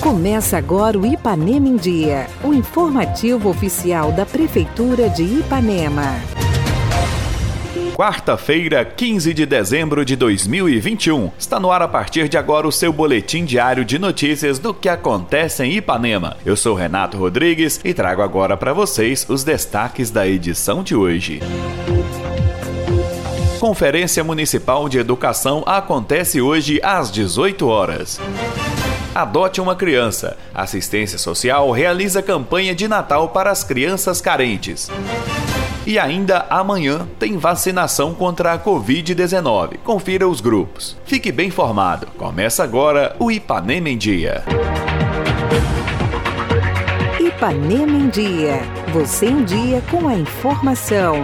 Começa agora o Ipanema em Dia, o informativo oficial da Prefeitura de Ipanema. Quarta-feira, 15 de dezembro de 2021. Está no ar a partir de agora o seu boletim diário de notícias do que acontece em Ipanema. Eu sou Renato Rodrigues e trago agora para vocês os destaques da edição de hoje. Conferência Municipal de Educação acontece hoje às 18 horas. Adote uma criança. Assistência Social realiza campanha de Natal para as crianças carentes. E ainda amanhã tem vacinação contra a Covid-19. Confira os grupos. Fique bem informado. Começa agora o Ipanema em Dia. Ipanema em Dia. Você em dia com a informação.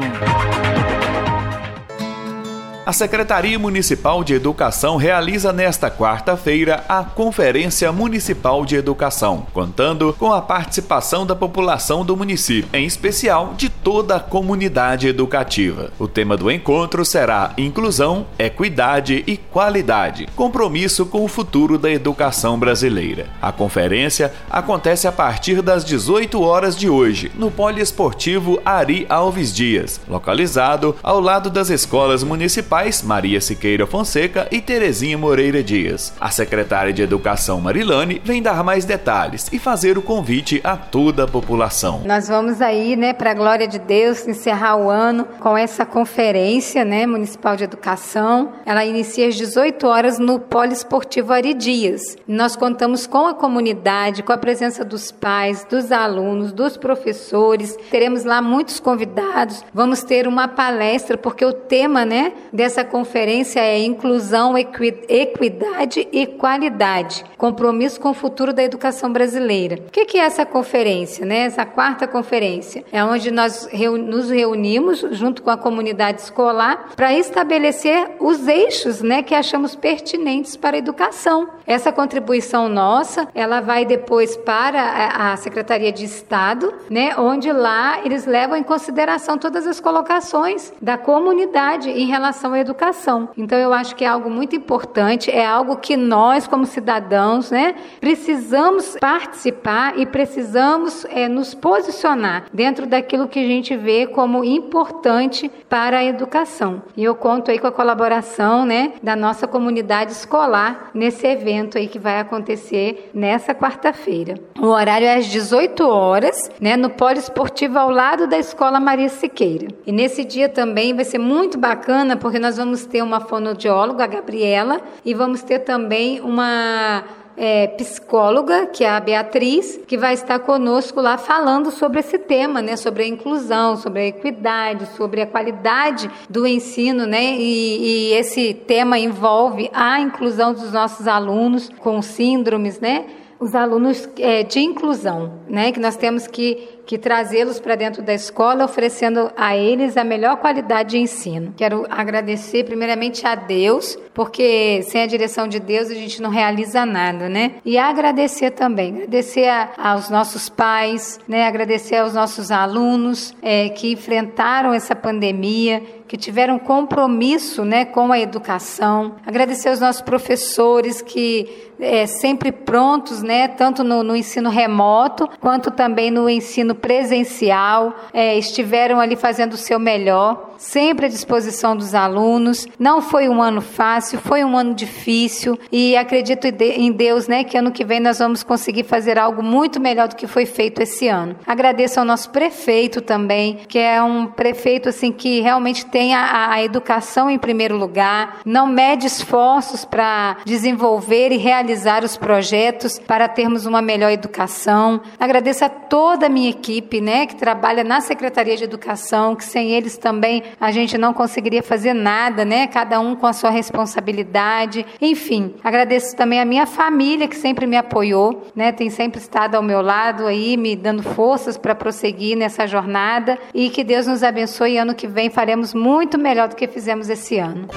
A Secretaria Municipal de Educação realiza nesta quarta-feira a Conferência Municipal de Educação, contando com a participação da população do município, em especial de toda a comunidade educativa. O tema do encontro será Inclusão, Equidade e Qualidade compromisso com o futuro da educação brasileira. A conferência acontece a partir das 18 horas de hoje, no Poliesportivo Ari Alves Dias, localizado ao lado das escolas municipais Maria Siqueira Fonseca e Terezinha Moreira Dias. A secretária de Educação Marilane vem dar mais detalhes e fazer o convite a toda a população. Nós vamos aí, né, para a glória de Deus, encerrar o ano com essa conferência, né, municipal de educação. Ela inicia às 18 horas no Poliesportivo Ari Dias. Nós contamos com a comunidade, com a presença dos pais, dos alunos, dos professores. Teremos lá muitos convidados. Vamos ter uma palestra porque o tema, né, dessa essa conferência é Inclusão, Equidade e Qualidade. Compromisso com o futuro da educação brasileira. O que é essa conferência, né? Essa quarta conferência é onde nós nos reunimos junto com a comunidade escolar para estabelecer os eixos, né, que achamos pertinentes para a educação. Essa contribuição nossa, ela vai depois para a Secretaria de Estado, né, onde lá eles levam em consideração todas as colocações da comunidade em relação à educação. Então eu acho que é algo muito importante, é algo que nós como cidadãos, né, precisamos participar e precisamos é, nos posicionar dentro daquilo que a gente vê como importante para a educação. E eu conto aí com a colaboração, né, da nossa comunidade escolar nesse evento aí que vai acontecer nessa quarta-feira. O horário é às 18 horas, né, no Polo Esportivo ao lado da Escola Maria Siqueira. E nesse dia também vai ser muito bacana porque nós nós vamos ter uma fonoaudióloga, a Gabriela, e vamos ter também uma é, psicóloga, que é a Beatriz, que vai estar conosco lá falando sobre esse tema, né? Sobre a inclusão, sobre a equidade, sobre a qualidade do ensino, né? E, e esse tema envolve a inclusão dos nossos alunos com síndromes, né? Os alunos é, de inclusão, né? Que nós temos que que trazê-los para dentro da escola, oferecendo a eles a melhor qualidade de ensino. Quero agradecer primeiramente a Deus, porque sem a direção de Deus a gente não realiza nada, né? E agradecer também, agradecer a, aos nossos pais, né? Agradecer aos nossos alunos é, que enfrentaram essa pandemia, que tiveram compromisso né, com a educação. Agradecer aos nossos professores que é, sempre prontos, né, tanto no, no, ensino remoto quanto também no ensino presencial, é, estiveram ali fazendo o seu melhor, sempre à disposição dos alunos. Não foi um ano fácil, foi um ano difícil e acredito em Deus, né, que ano que vem nós vamos conseguir fazer algo muito melhor do que foi feito esse ano. Agradeço ao nosso prefeito também, que é um prefeito assim que realmente tem a, a educação em primeiro lugar, não mede esforços para desenvolver e realizar os projetos para termos uma melhor educação. Agradeço a toda a minha equipe né, que trabalha na Secretaria de Educação, que sem eles também a gente não conseguiria fazer nada, né? Cada um com a sua responsabilidade. Enfim, agradeço também a minha família que sempre me apoiou, né? Tem sempre estado ao meu lado aí, me dando forças para prosseguir nessa jornada e que Deus nos abençoe ano que vem faremos muito melhor do que fizemos esse ano.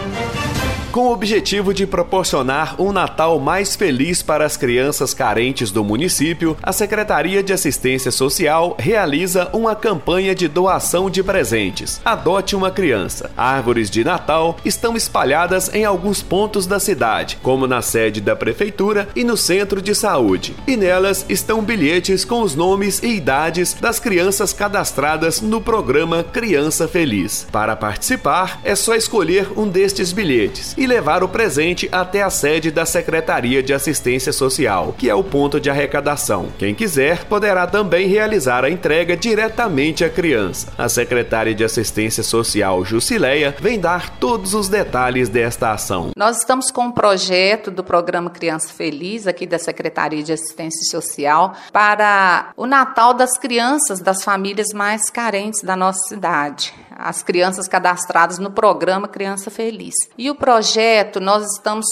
Com o objetivo de proporcionar um Natal mais feliz para as crianças carentes do município, a Secretaria de Assistência Social realiza uma campanha de doação de presentes. Adote uma criança. Árvores de Natal estão espalhadas em alguns pontos da cidade, como na sede da prefeitura e no centro de saúde. E nelas estão bilhetes com os nomes e idades das crianças cadastradas no programa Criança Feliz. Para participar, é só escolher um destes bilhetes e levar o presente até a sede da Secretaria de Assistência Social, que é o ponto de arrecadação. Quem quiser poderá também realizar a entrega diretamente à criança. A secretária de Assistência Social, Jusileia, vem dar todos os detalhes desta ação. Nós estamos com um projeto do programa Criança Feliz, aqui da Secretaria de Assistência Social, para o Natal das crianças das famílias mais carentes da nossa cidade as crianças cadastradas no programa Criança Feliz. E o projeto, nós estamos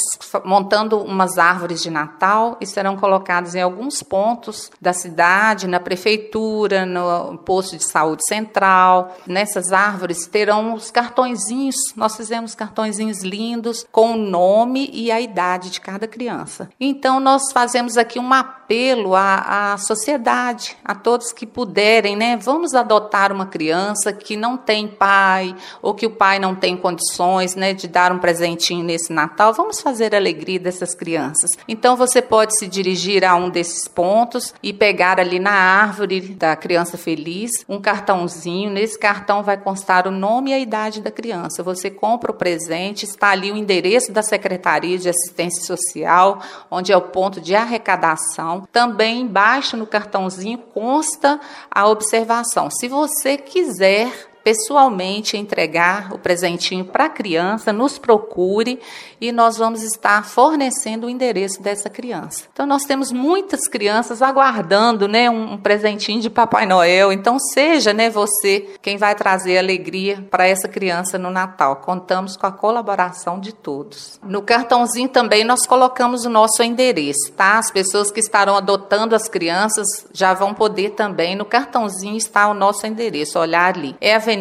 montando umas árvores de Natal e serão colocadas em alguns pontos da cidade, na prefeitura, no posto de saúde central. Nessas árvores terão os cartõezinhos, nós fizemos cartõezinhos lindos com o nome e a idade de cada criança. Então nós fazemos aqui um apelo à, à sociedade, a todos que puderem, né? Vamos adotar uma criança que não tem pai, ou que o pai não tem condições né, de dar um presentinho nesse Natal, vamos fazer a alegria dessas crianças. Então você pode se dirigir a um desses pontos e pegar ali na árvore da criança feliz um cartãozinho. Nesse cartão vai constar o nome e a idade da criança. Você compra o presente, está ali o endereço da Secretaria de Assistência Social, onde é o ponto de arrecadação. Também embaixo no cartãozinho consta a observação. Se você quiser pessoalmente entregar o presentinho para a criança, nos procure e nós vamos estar fornecendo o endereço dessa criança. Então nós temos muitas crianças aguardando, né, um, presentinho de Papai Noel. Então seja, né, você quem vai trazer alegria para essa criança no Natal. Contamos com a colaboração de todos. No cartãozinho também nós colocamos o nosso endereço, tá? As pessoas que estarão adotando as crianças já vão poder também no cartãozinho está o nosso endereço, olhar ali. É a Avenida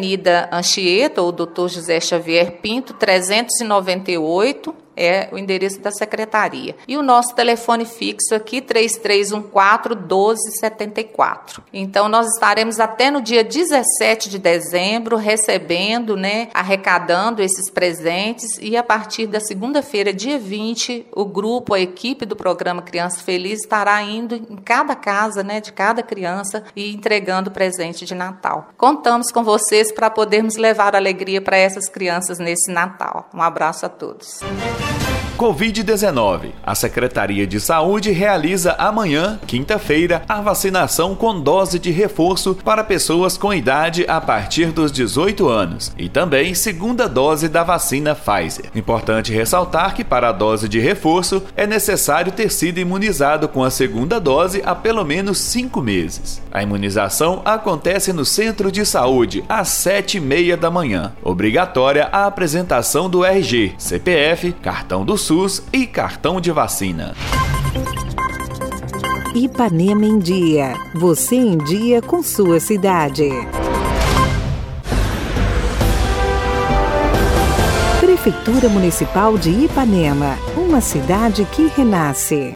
Anchieta, ou Dr. José Xavier Pinto, 398, é o endereço da secretaria. E o nosso telefone fixo aqui, 3314-1274. Então, nós estaremos até no dia 17 de dezembro recebendo, né, arrecadando esses presentes e a partir da segunda-feira, dia 20, o grupo, a equipe do programa Criança Feliz estará indo em cada casa, né, de cada criança e entregando presente de Natal. Contamos com vocês para podermos levar alegria para essas crianças nesse Natal. Um abraço a todos. Covid-19. A Secretaria de Saúde realiza amanhã, quinta-feira, a vacinação com dose de reforço para pessoas com idade a partir dos 18 anos e também segunda dose da vacina Pfizer. Importante ressaltar que para a dose de reforço é necessário ter sido imunizado com a segunda dose há pelo menos cinco meses. A imunização acontece no centro de saúde às sete e meia da manhã. Obrigatória a apresentação do RG, CPF, cartão do SUS e cartão de vacina. Ipanema em Dia. Você em dia com sua cidade. Prefeitura Municipal de Ipanema. Uma cidade que renasce.